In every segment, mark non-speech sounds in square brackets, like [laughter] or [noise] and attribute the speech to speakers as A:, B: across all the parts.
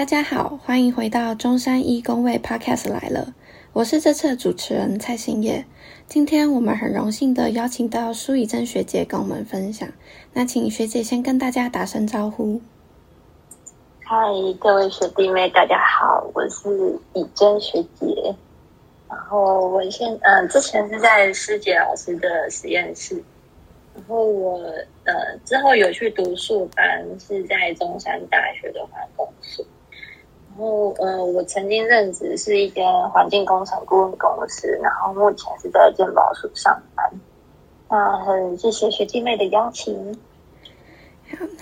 A: 大家好，欢迎回到中山一工位 Podcast 来了，我是这次的主持人蔡新叶。今天我们很荣幸的邀请到苏以珍学姐跟我们分享，那请学姐先跟大家打声招呼。
B: 嗨，各位学弟妹，大家好，我是以珍学姐。然后我现嗯，之前是在师姐老师的实验室。然后我呃之后有去读硕班，是在中山大学的化工所。然后呃，我曾经任职是一间环境工程顾问公司，然后目前是在健保署上班。那很谢谢学弟妹的邀请。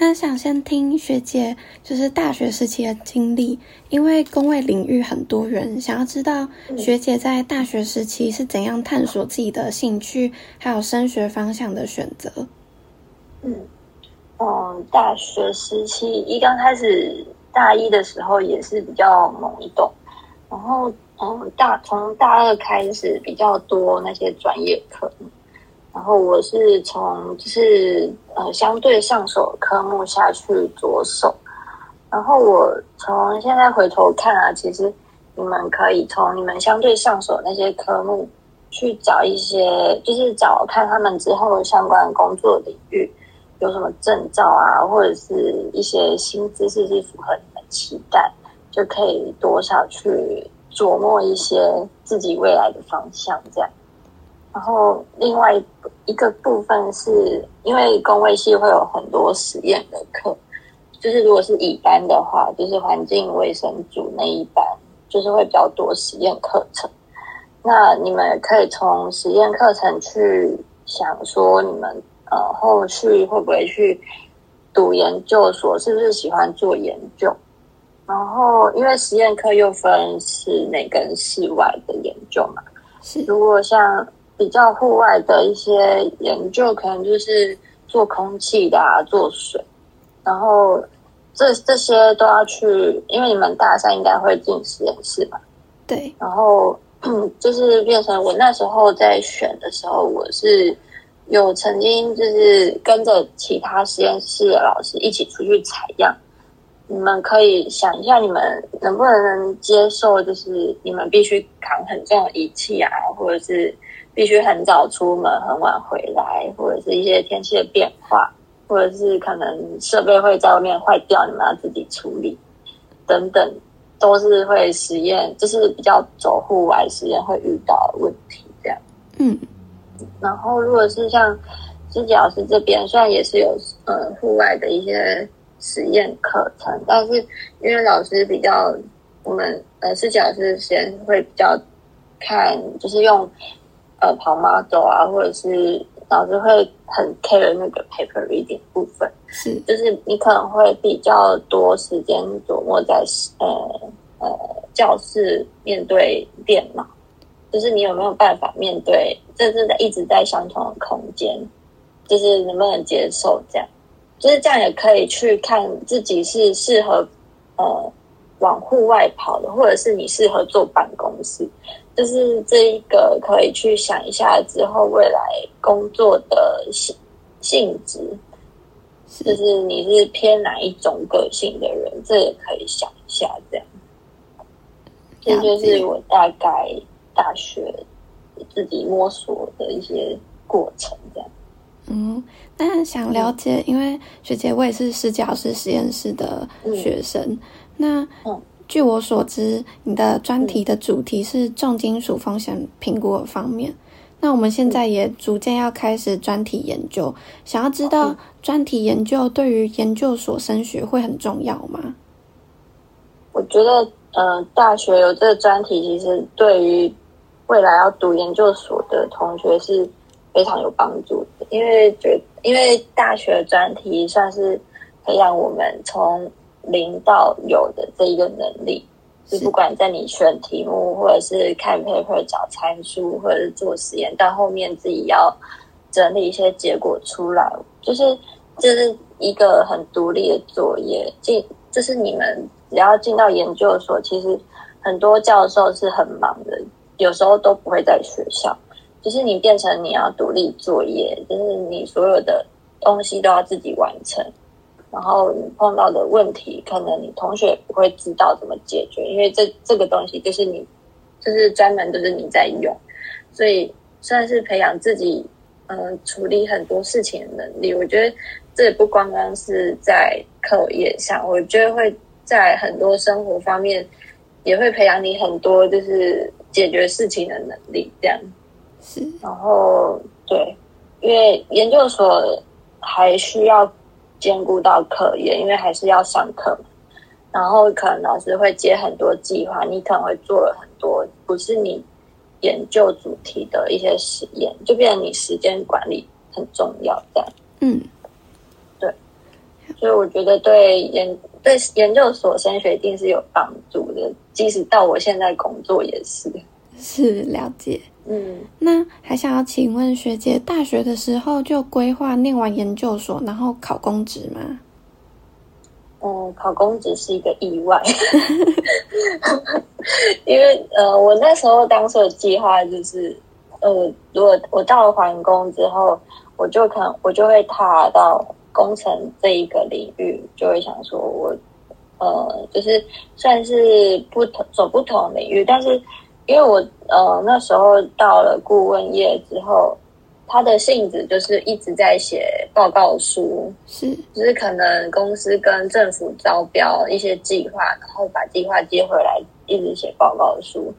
A: 那想先听学姐就是大学时期的经历，因为工位领域很多元，想要知道学姐在大学时期是怎样探索自己的兴趣，还有升学方向的选择。
B: 嗯，嗯，大学时期一刚开始大一的时候也是比较懵懂，然后嗯大从大二开始比较多那些专业课。然后我是从就是呃相对上手科目下去着手，然后我从现在回头看啊，其实你们可以从你们相对上手那些科目去找一些，就是找看他们之后相关工作领域有什么证照啊，或者是一些新知识是符合你期待，就可以多少去琢磨一些自己未来的方向这样。然后另外一个部分是因为工位系会有很多实验的课，就是如果是乙班的话，就是环境卫生组那一班，就是会比较多实验课程。那你们可以从实验课程去想说，你们呃后续会不会去读研究所？是不是喜欢做研究？然后因为实验课又分室内跟室外的研究嘛，
A: 是
B: 如果像。比较户外的一些研究，可能就是做空气的啊，做水，然后这这些都要去，因为你们大三应该会进实验室嘛。
A: 对。
B: 然后 [clears throat] 就是变成我那时候在选的时候，我是有曾经就是跟着其他实验室的老师一起出去采样。你们可以想一下，你们能不能接受，就是你们必须扛很重的仪器啊，或者是。必须很早出门，很晚回来，或者是一些天气的变化，或者是可能设备会在外面坏掉，你们要自己处理，等等，都是会实验，就是比较走户外实验会遇到的问题。这样，
A: 嗯。
B: 然后，如果是像自己老师这边，虽然也是有呃户外的一些实验课程，但是因为老师比较，我们呃师姐老师实验会比较看，就是用。呃，跑 model 啊，或者是老师会很 care 那个 paper reading 部分，
A: 是，
B: 就是你可能会比较多时间琢磨在呃呃教室面对电脑，就是你有没有办法面对，这是在一直在相同的空间，就是能不能接受这样，就是这样也可以去看自己是适合呃往户外跑的，或者是你适合坐办公室。就是这一个可以去想一下之后未来工作的性性质，就是你是偏哪一种个性的人，这也可以想一下。这样，这就是我大概大学自己摸索的一些过程。这样，
A: 嗯，那想了解，因为学姐我也是施教师实验室的学生，那嗯。据我所知，你的专题的主题是重金属风险评估的方面。那我们现在也逐渐要开始专题研究，想要知道专题研究对于研究所升学会很重要吗？
B: 我觉得，呃，大学有这个专题，其实对于未来要读研究所的同学是非常有帮助的，因为觉因为大学专题算是培养我们从。零到有的这一个能力，就不管在你选题目，或者是看 paper 找参数，或者是做实验，到后面自己要整理一些结果出来，就是这是一个很独立的作业。进就是你们只要进到研究所，其实很多教授是很忙的，有时候都不会在学校，就是你变成你要独立作业，就是你所有的东西都要自己完成。然后你碰到的问题，可能你同学不会知道怎么解决，因为这这个东西就是你，就是专门就是你在用，所以算是培养自己，嗯，处理很多事情的能力。我觉得这也不光光是在课业上，我觉得会在很多生活方面也会培养你很多就是解决事情的能力。这样
A: 是，
B: 然后对，因为研究所还需要。兼顾到课业，因为还是要上课嘛。然后可能老师会接很多计划，你可能会做了很多不是你研究主题的一些实验，就变成你时间管理很重要。这样，
A: 嗯，
B: 对。所以我觉得对研对研究所升学一定是有帮助的，即使到我现在工作也是。
A: 是了解。
B: 嗯，
A: 那还想要请问学姐，大学的时候就规划念完研究所，然后考公职吗？
B: 嗯，考公职是一个意外，[laughs] 因为呃，我那时候当初的计划就是，呃，如果我到了环工之后，我就可能我就会踏到工程这一个领域，就会想说我呃，就是算是不同走不同领域，但是。因为我呃那时候到了顾问业之后，他的性质就是一直在写报告书，
A: 是，
B: 就是可能公司跟政府招标一些计划，然后把计划接回来，一直写报告书，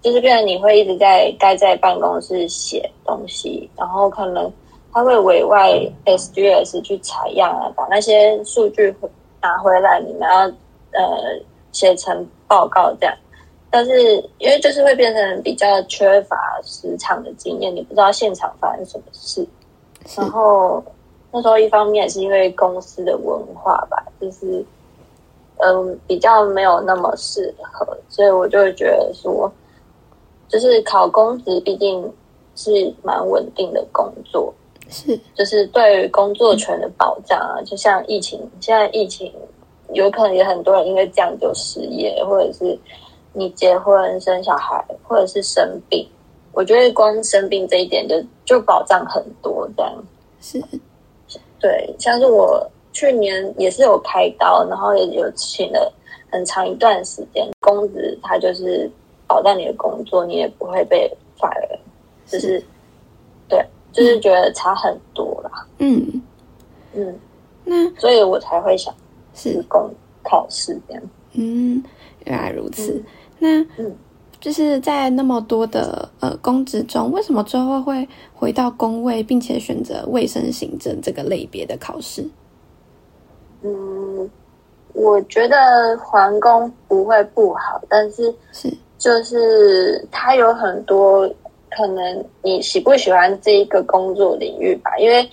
B: 就是变成你会一直在待在办公室写东西，然后可能他会委外 SGS 去采样啊，把那些数据拿回来，你们要呃写成报告这样。但是因为就是会变成比较缺乏实场的经验，你不知道现场发生什么事。然后那时候一方面是因为公司的文化吧，就是嗯比较没有那么适合，所以我就会觉得说，就是考公职毕竟是蛮稳定的工作，
A: 是
B: 就是对于工作权的保障啊，就像疫情现在疫情有可能也很多人因为这样就失业，或者是。你结婚生小孩，或者是生病，我觉得光生病这一点就就保障很多，这样。
A: 是，
B: 对，像是我去年也是有开刀，然后也有请了很长一段时间，工资它就是保障你的工作，你也不会被 fire，就是对，就是觉得差很多啦，
A: 嗯。
B: 嗯，
A: 那
B: 所以我才会想
A: 是。
B: 公考试这样，
A: 嗯，原来如此。那嗯，就是在那么多的呃公职中，为什么最后会回到工位，并且选择卫生行政这个类别的考试？
B: 嗯，我觉得环工不会不好，但是
A: 是
B: 就是它有很多可能你喜不喜欢这一个工作领域吧，因为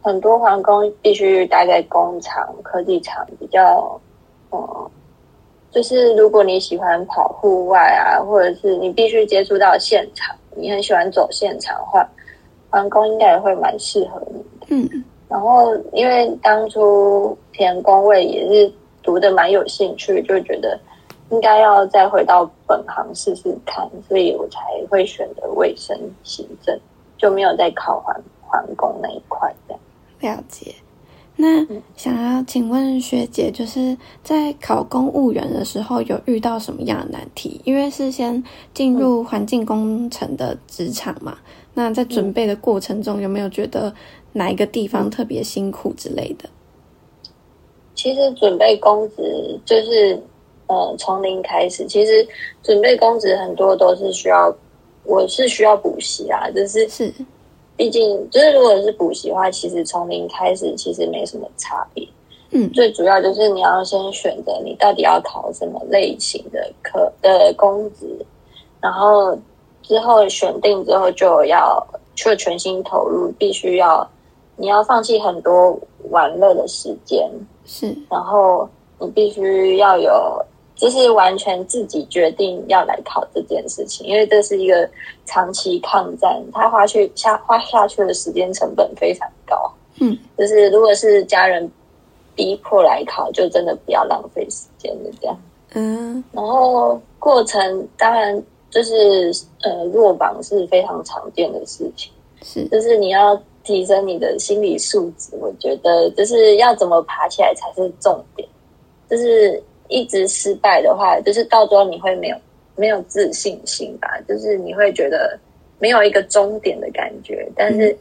B: 很多环工必须待在工厂、科技厂比较，嗯。就是如果你喜欢跑户外啊，或者是你必须接触到现场，你很喜欢走现场的话，环工应该也会蛮适合你的。
A: 嗯，
B: 然后因为当初填工位也是读的蛮有兴趣，就觉得应该要再回到本行试试看，所以我才会选择卫生行政，就没有再考环环工那一块这样。
A: 了解。那想要请问学姐，就是在考公务员的时候有遇到什么样的难题？因为是先进入环境工程的职场嘛，那在准备的过程中有没有觉得哪一个地方特别辛苦之类的？
B: 其实准备公职就是呃从零开始，其实准备公职很多都是需要，我是需要补习啊，就是
A: 是。
B: 毕竟，就是如果是补习的话，其实从零开始其实没什么差别。
A: 嗯，
B: 最主要就是你要先选择你到底要考什么类型的课的公职，然后之后选定之后就要去全心投入，必须要你要放弃很多玩乐的时间，
A: 是，
B: 然后你必须要有。就是完全自己决定要来考这件事情，因为这是一个长期抗战，他花去下花下去的时间成本非常高。
A: 嗯，
B: 就是如果是家人逼迫来考，就真的不要浪费时间的这样。
A: 嗯，
B: 然后过程当然就是呃落榜是非常常见的事情，
A: 是，
B: 就是你要提升你的心理素质。我觉得就是要怎么爬起来才是重点。就是一直失败的话，就是到最后你会没有没有自信心吧？就是你会觉得没有一个终点的感觉。但是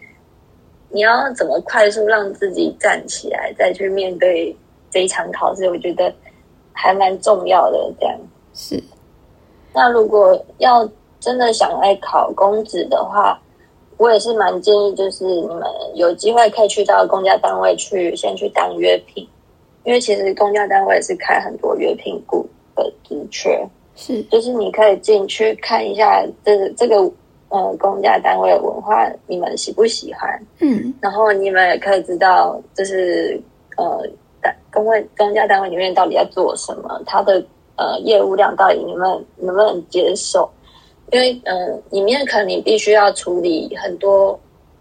B: 你要怎么快速让自己站起来，再去面对这一场考试？我觉得还蛮重要的。这样
A: 是。
B: 那如果要真的想来考公职的话，我也是蛮建议，就是你们有机会可以去到公家单位去先去当约聘，因为其实公家单位是开很多约聘雇的职缺，
A: 是，
B: 就是你可以进去看一下这这个呃公家单位文化，你们喜不喜欢？
A: 嗯，
B: 然后你们也可以知道，就是呃单公位公家单位里面到底在做什么，它的。呃，业务量到底你们能不能接受？因为嗯，里面可能你必须要处理很多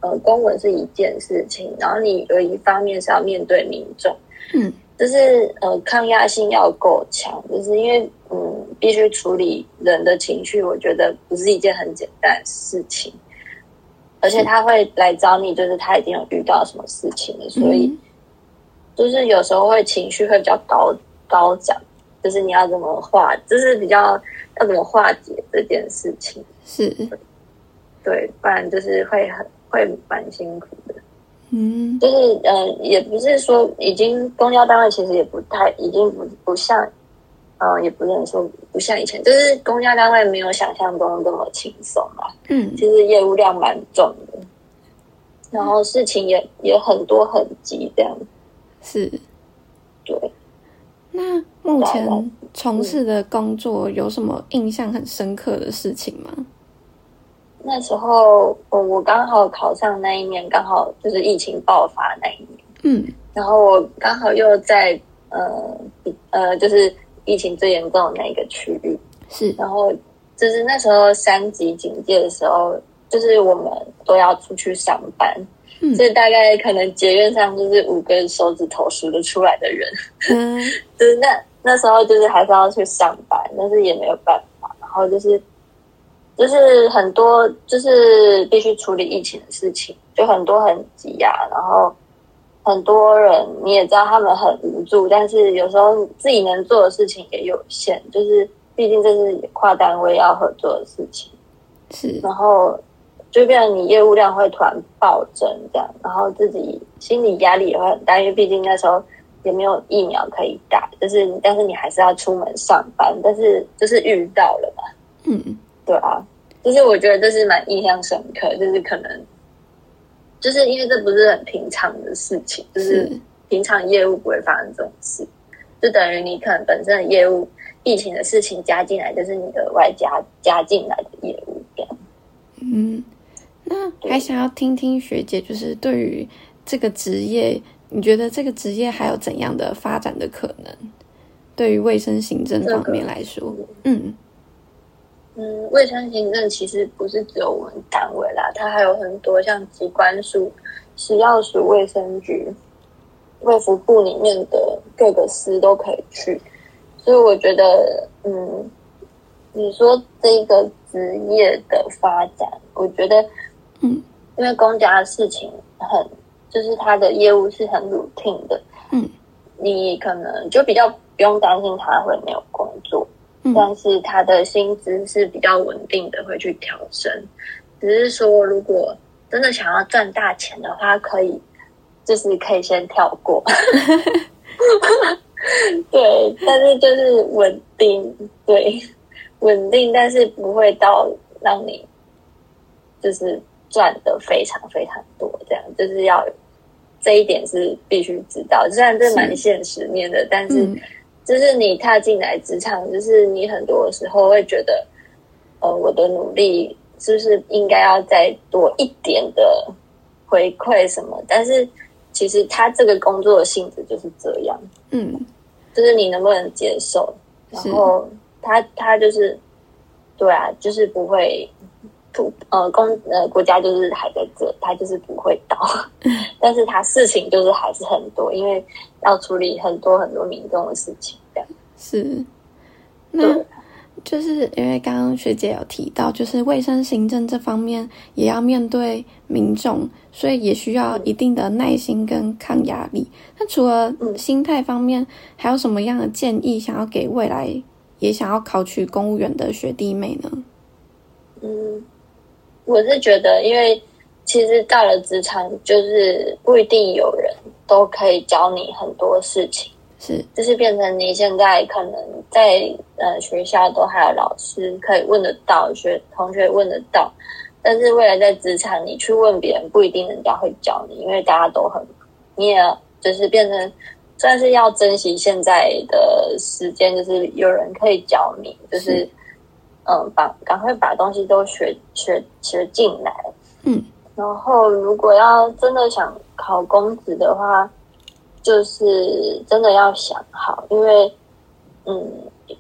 B: 呃公文是一件事情，然后你有一方面是要面对民众，
A: 嗯，
B: 就是呃抗压性要够强，就是因为嗯必须处理人的情绪，我觉得不是一件很简单的事情，而且他会来找你，就是他已经有遇到什么事情了，所以就是有时候会情绪会比较高高涨。就是你要怎么化，就是比较要怎么化解这件事情，
A: 是，
B: 对，不然就是会很会蛮辛苦的。
A: 嗯，
B: 就是呃，也不是说已经公交单位其实也不太，已经不不像，嗯，也不能说不像以前，就是公交单位没有想象中这么轻松啊。
A: 嗯，
B: 其实业务量蛮重的，然后事情也也很多很急，这样
A: 是，
B: 对。
A: 那目前从事的工作有什么印象很深刻的事情吗？
B: 那时候我我刚好考上那一年，刚好就是疫情爆发那一年。
A: 嗯，
B: 然后我刚好又在呃呃，就是疫情最严重的那一个区域。
A: 是，
B: 然后就是那时候三级警戒的时候，就是我们都要出去上班。所以大概可能结怨上就是五根手指头数得出来的人，
A: 嗯，[laughs]
B: 就是那那时候就是还是要去上班，但是也没有办法。然后就是就是很多就是必须处理疫情的事情，就很多很急呀。然后很多人你也知道他们很无助，但是有时候自己能做的事情也有限，就是毕竟这是跨单位要合作的事情，
A: 是
B: 然后。就变成你业务量会突然暴增，这样，然后自己心理压力也会很大，因为毕竟那时候也没有疫苗可以打，就是但是你还是要出门上班，但是就是遇到了嘛，
A: 嗯，
B: 对啊，就是我觉得这是蛮印象深刻，就是可能就是因为这不是很平常的事情，就是平常业务不会发生这种事，就等于你可能本身的业务疫情的事情加进来，就是你的外加加进来的业务这样，
A: 嗯。那还想要听听学姐，就是对于这个职业，你觉得这个职业还有怎样的发展的可能？对于卫生行政方面来说，
B: 嗯嗯，卫生行政其实不是只有我们单位啦，它还有很多像机关署、食药署、卫生局、卫福部里面的各个司都可以去，所以我觉得，嗯，你说这个职业的发展，我觉得。
A: 嗯，
B: 因为公家的事情很，就是他的业务是很 routine 的，
A: 嗯，
B: 你可能就比较不用担心他会没有工作，
A: 嗯，
B: 但是他的薪资是比较稳定的，会去调升。只是说，如果真的想要赚大钱的话，可以就是可以先跳过，[laughs] 对，但是就是稳定，对，稳定，但是不会到让你就是。赚的非常非常多，这样就是要这一点是必须知道。虽然这蛮现实面的，但是就是你踏进来职场，就是你很多时候会觉得，呃，我的努力是不是应该要再多一点的回馈什么？但是其实他这个工作的性质就是这样，
A: 嗯，
B: 就是你能不能接受？然后他他就是对啊，就是不会。呃，公呃国家就是还在这，它就是不会倒，[laughs] 但是它事情就是还是很多，因为要处理很多很多民众的事情，这样
A: 是。那就是因为刚刚学姐有提到，就是卫生行政这方面也要面对民众，所以也需要一定的耐心跟抗压力。那除了心态方面，还有什么样的建议想要给未来也想要考取公务员的学弟妹呢？
B: 嗯，我是觉得，因为其实到了职场，就是不一定有人都可以教你很多事情。
A: 是，
B: 就是变成你现在可能在呃学校都还有老师可以问得到，学同学问得到，但是未来在职场你去问别人，不一定人家会教你，因为大家都很，你也就是变成算是要珍惜现在的时间，就是有人可以教你，就是嗯，把赶快把东西都学学学进来，
A: 嗯，
B: 然后如果要真的想考公职的话。就是真的要想好，因为，嗯，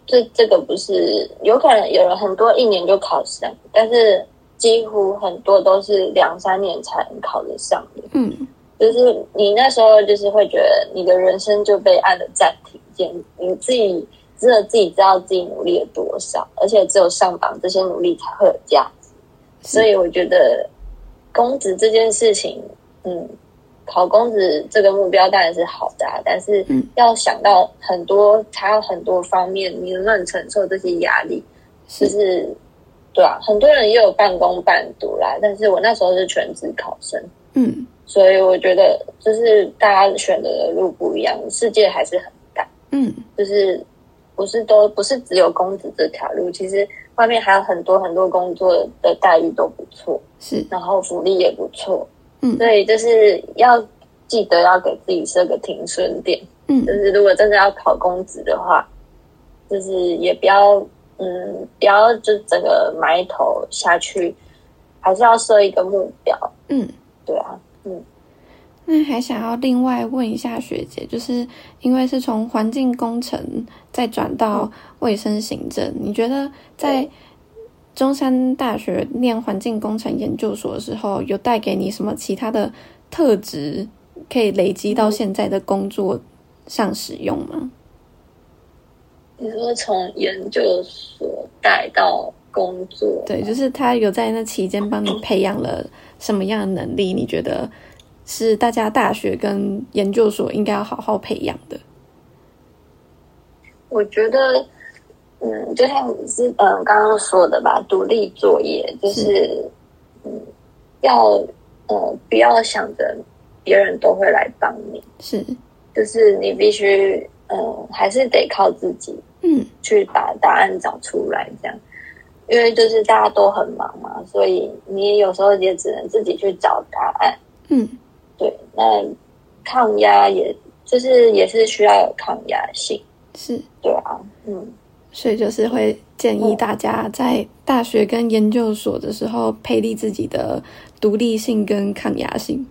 B: 这这个不是有可能有人很多一年就考上，但是几乎很多都是两三年才能考得上的。
A: 嗯，
B: 就是你那时候就是会觉得你的人生就被按了暂停键，你自己只有自己知道自己努力了多少，而且只有上榜这些努力才会有价值。所以我觉得公职这件事情，嗯。考公职这个目标当然是好的，但是要想到很多，还有很多方面，你能不能承受这些压力？就是对啊，很多人也有半工半读啦，但是我那时候是全职考生，
A: 嗯，
B: 所以我觉得就是大家选择的路不一样，世界还是很大，
A: 嗯，
B: 就是不是都不是只有公子这条路，其实外面还有很多很多工作的待遇都不错，
A: 是，
B: 然后福利也不错。
A: 嗯，
B: 所以就是要记得要给自己设个停损点。
A: 嗯，
B: 就是如果真的要考公职的话，就是也不要嗯，不要就整个埋头下去，还是要设一个目标。
A: 嗯，
B: 对啊，嗯。
A: 那还想要另外问一下学姐，就是因为是从环境工程再转到卫生行政，你觉得在？中山大学念环境工程研究所的时候，有带给你什么其他的特质，可以累积到现在的工作上使用吗？
B: 你说从研究所带到工作，
A: 对，就是他有在那期间帮你培养了什么样的能力？你觉得是大家大学跟研究所应该要好好培养的？
B: 我觉得。嗯，就像你是嗯刚刚说的吧，独立作业就是嗯要呃不要想着别人都会来帮你，
A: 是
B: 就是你必须嗯还是得靠自己
A: 嗯
B: 去把答案找出来这样，因为就是大家都很忙嘛，所以你有时候也只能自己去找答案。
A: 嗯，
B: 对，那抗压也就是也是需要有抗压性，
A: 是
B: 对啊，嗯。
A: 所以就是会建议大家在大学跟研究所的时候，培力自己的独立性跟抗压性。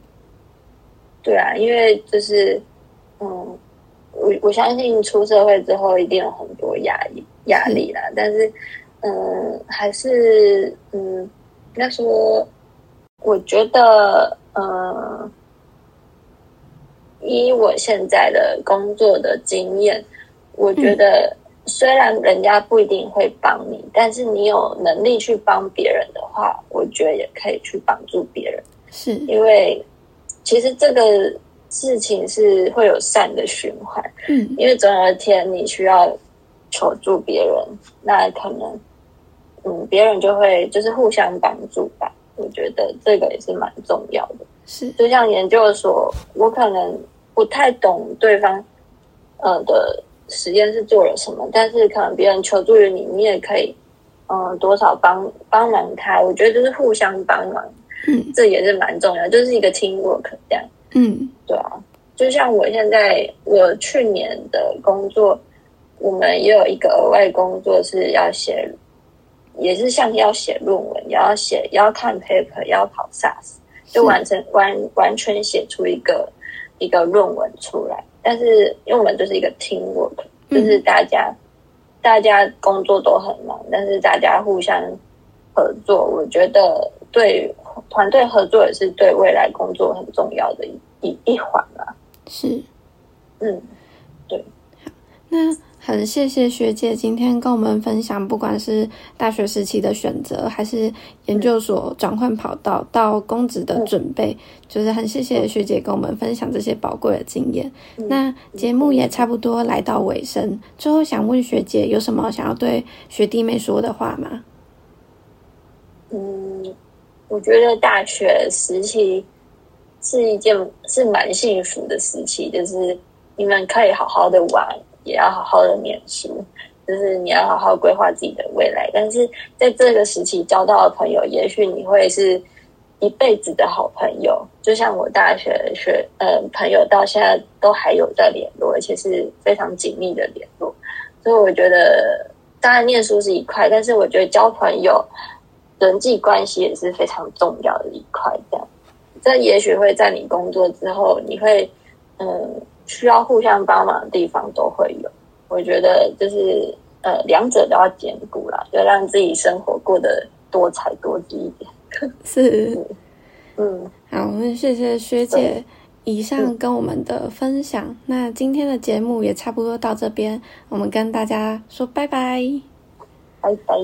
B: 对啊，因为就是，嗯，我我相信出社会之后一定有很多压力压力啦，但是，嗯，还是嗯，应该说，我觉得，嗯，以我现在的工作的经验，我觉得。虽然人家不一定会帮你，但是你有能力去帮别人的话，我觉得也可以去帮助别人。
A: 是
B: 因为其实这个事情是会有善的循环。
A: 嗯，
B: 因为总有一天你需要求助别人，那可能嗯，别人就会就是互相帮助吧。我觉得这个也是蛮重要的。
A: 是，
B: 就像研究所，我可能不太懂对方呃的。实验是做了什么？但是可能别人求助于你，你也可以，嗯，多少帮帮忙他。我觉得就是互相帮忙，
A: 嗯，
B: 这也是蛮重要，就是一个 team work 这样。
A: 嗯，
B: 对啊，就像我现在，我去年的工作，我们也有一个额外工作是要写，也是像要写论文，也要写，也要看 paper，也要跑 SAS，就完成完完全写出一个一个论文出来。但是，因为我们就是一个 team work，就是大家大家工作都很忙，但是大家互相合作，我觉得对团队合作也是对未来工作很重要的一一一环啊。
A: 是，
B: 嗯，对。
A: 那很谢谢学姐今天跟我们分享，不管是大学时期的选择，还是研究所转换跑道到公职的准备，就是很谢谢学姐跟我们分享这些宝贵的经验。那节目也差不多来到尾声，最后想问学姐，有什么想要对学弟妹说的话吗？
B: 嗯，我觉得大学时期是一件是蛮幸福的时期，就是你们可以好好的玩。也要好好的念书，就是你要好好规划自己的未来。但是在这个时期交到的朋友，也许你会是一辈子的好朋友。就像我大学学呃朋友，到现在都还有在联络，而且是非常紧密的联络。所以我觉得，当然念书是一块，但是我觉得交朋友、人际关系也是非常重要的一块。这样，这也许会在你工作之后，你会嗯。需要互相帮忙的地方都会有，我觉得就是呃，两者都要兼顾啦，就让自己生活过得多彩多姿一点。[laughs]
A: 是，
B: 嗯，
A: 好，谢谢学姐以上跟我们的分享。那今天的节目也差不多到这边，我们跟大家说拜拜，
B: 拜拜。